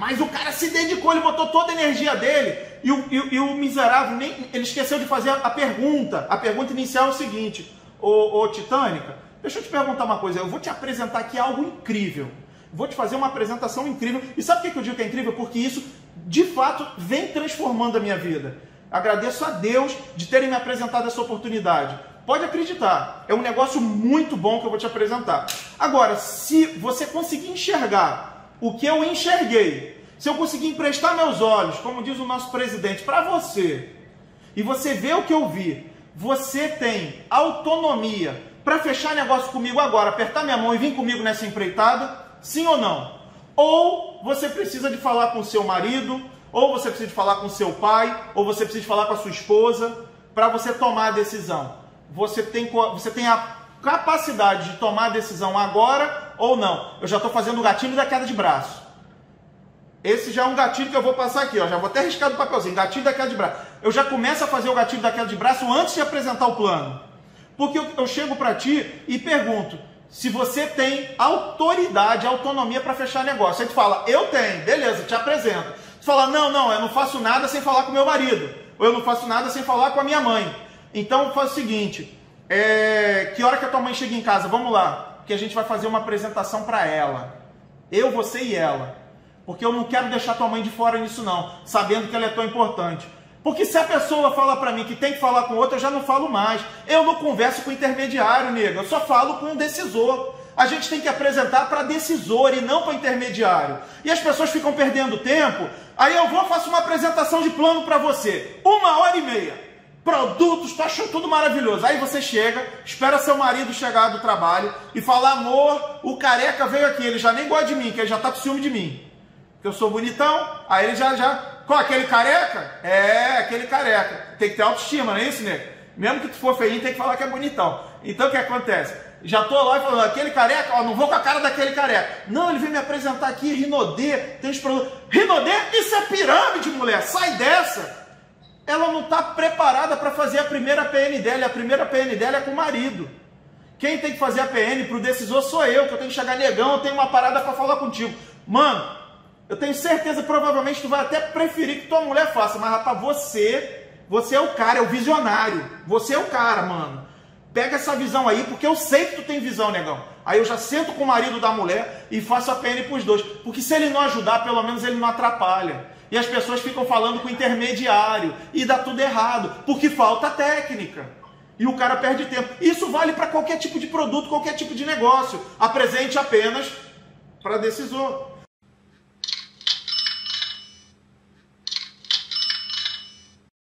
Mas o cara se dedicou, ele botou toda a energia dele. E o, e, e o miserável, nem, ele esqueceu de fazer a, pergunta. A pergunta inicial é o seguinte: Ô, ô Titânica, deixa eu te perguntar uma coisa. Eu vou te apresentar aqui algo incrível. Vou te fazer uma apresentação incrível. E sabe por que eu digo que é incrível? Porque isso, de fato, vem transformando a minha vida. Agradeço a Deus de terem me apresentado essa oportunidade. Pode acreditar, é um negócio muito bom que eu vou te apresentar. Agora, se você conseguir enxergar o que eu enxerguei, se eu conseguir emprestar meus olhos, como diz o nosso presidente, para você, e você vê o que eu vi, você tem autonomia para fechar negócio comigo agora, apertar minha mão e vir comigo nessa empreitada? Sim ou não? Ou você precisa de falar com seu marido, ou você precisa de falar com seu pai, ou você precisa de falar com a sua esposa para você tomar a decisão. Você tem, você tem a capacidade de tomar a decisão agora ou não. Eu já estou fazendo o gatilho da queda de braço. Esse já é um gatilho que eu vou passar aqui, ó. Já vou até riscar do papelzinho, gatilho da queda de braço. Eu já começo a fazer o gatilho da queda de braço antes de apresentar o plano. Porque eu, eu chego para ti e pergunto se você tem autoridade, autonomia para fechar negócio. Aí tu fala, eu tenho, beleza, te apresento. Tu fala, não, não, eu não faço nada sem falar com meu marido. Ou eu não faço nada sem falar com a minha mãe. Então faz o seguinte: é, que hora que a tua mãe chega em casa? Vamos lá, que a gente vai fazer uma apresentação para ela. Eu, você e ela. Porque eu não quero deixar tua mãe de fora nisso não, sabendo que ela é tão importante. Porque se a pessoa fala para mim que tem que falar com outra, eu já não falo mais. Eu não converso com intermediário, nega. Eu só falo com um decisor. A gente tem que apresentar para decisor e não para intermediário. E as pessoas ficam perdendo tempo. Aí eu vou faço uma apresentação de plano para você. Uma hora e meia. Produtos, tu achou tudo maravilhoso. Aí você chega, espera seu marido chegar do trabalho e fala: amor, o careca veio aqui, ele já nem gosta de mim, que ele já tá com ciúme de mim. Que eu sou bonitão, aí ele já, já qual, aquele careca? É, aquele careca. Tem que ter autoestima, não é isso, nego? Mesmo que tu for feinho, tem que falar que é bonitão. Então o que acontece? Já tô lá e falando, aquele careca, ó, não vou com a cara daquele careca. Não, ele veio me apresentar aqui, Rinodê, tem os produtos. Rinodê? Isso é pirâmide, mulher, sai dessa. Ela não está preparada para fazer a primeira PN dela, e a primeira PN dela é com o marido. Quem tem que fazer a PN pro decisor sou eu, que eu tenho que chegar negão, eu tenho uma parada para falar contigo. Mano, eu tenho certeza, provavelmente, tu vai até preferir que tua mulher faça, mas rapaz, você, você é o cara, é o visionário. Você é o cara, mano. Pega essa visão aí, porque eu sei que tu tem visão, negão. Aí eu já sento com o marido da mulher e faço a PN pros dois. Porque se ele não ajudar, pelo menos ele não atrapalha. E as pessoas ficam falando com intermediário e dá tudo errado, porque falta técnica. E o cara perde tempo. Isso vale para qualquer tipo de produto, qualquer tipo de negócio. Apresente apenas para decisor.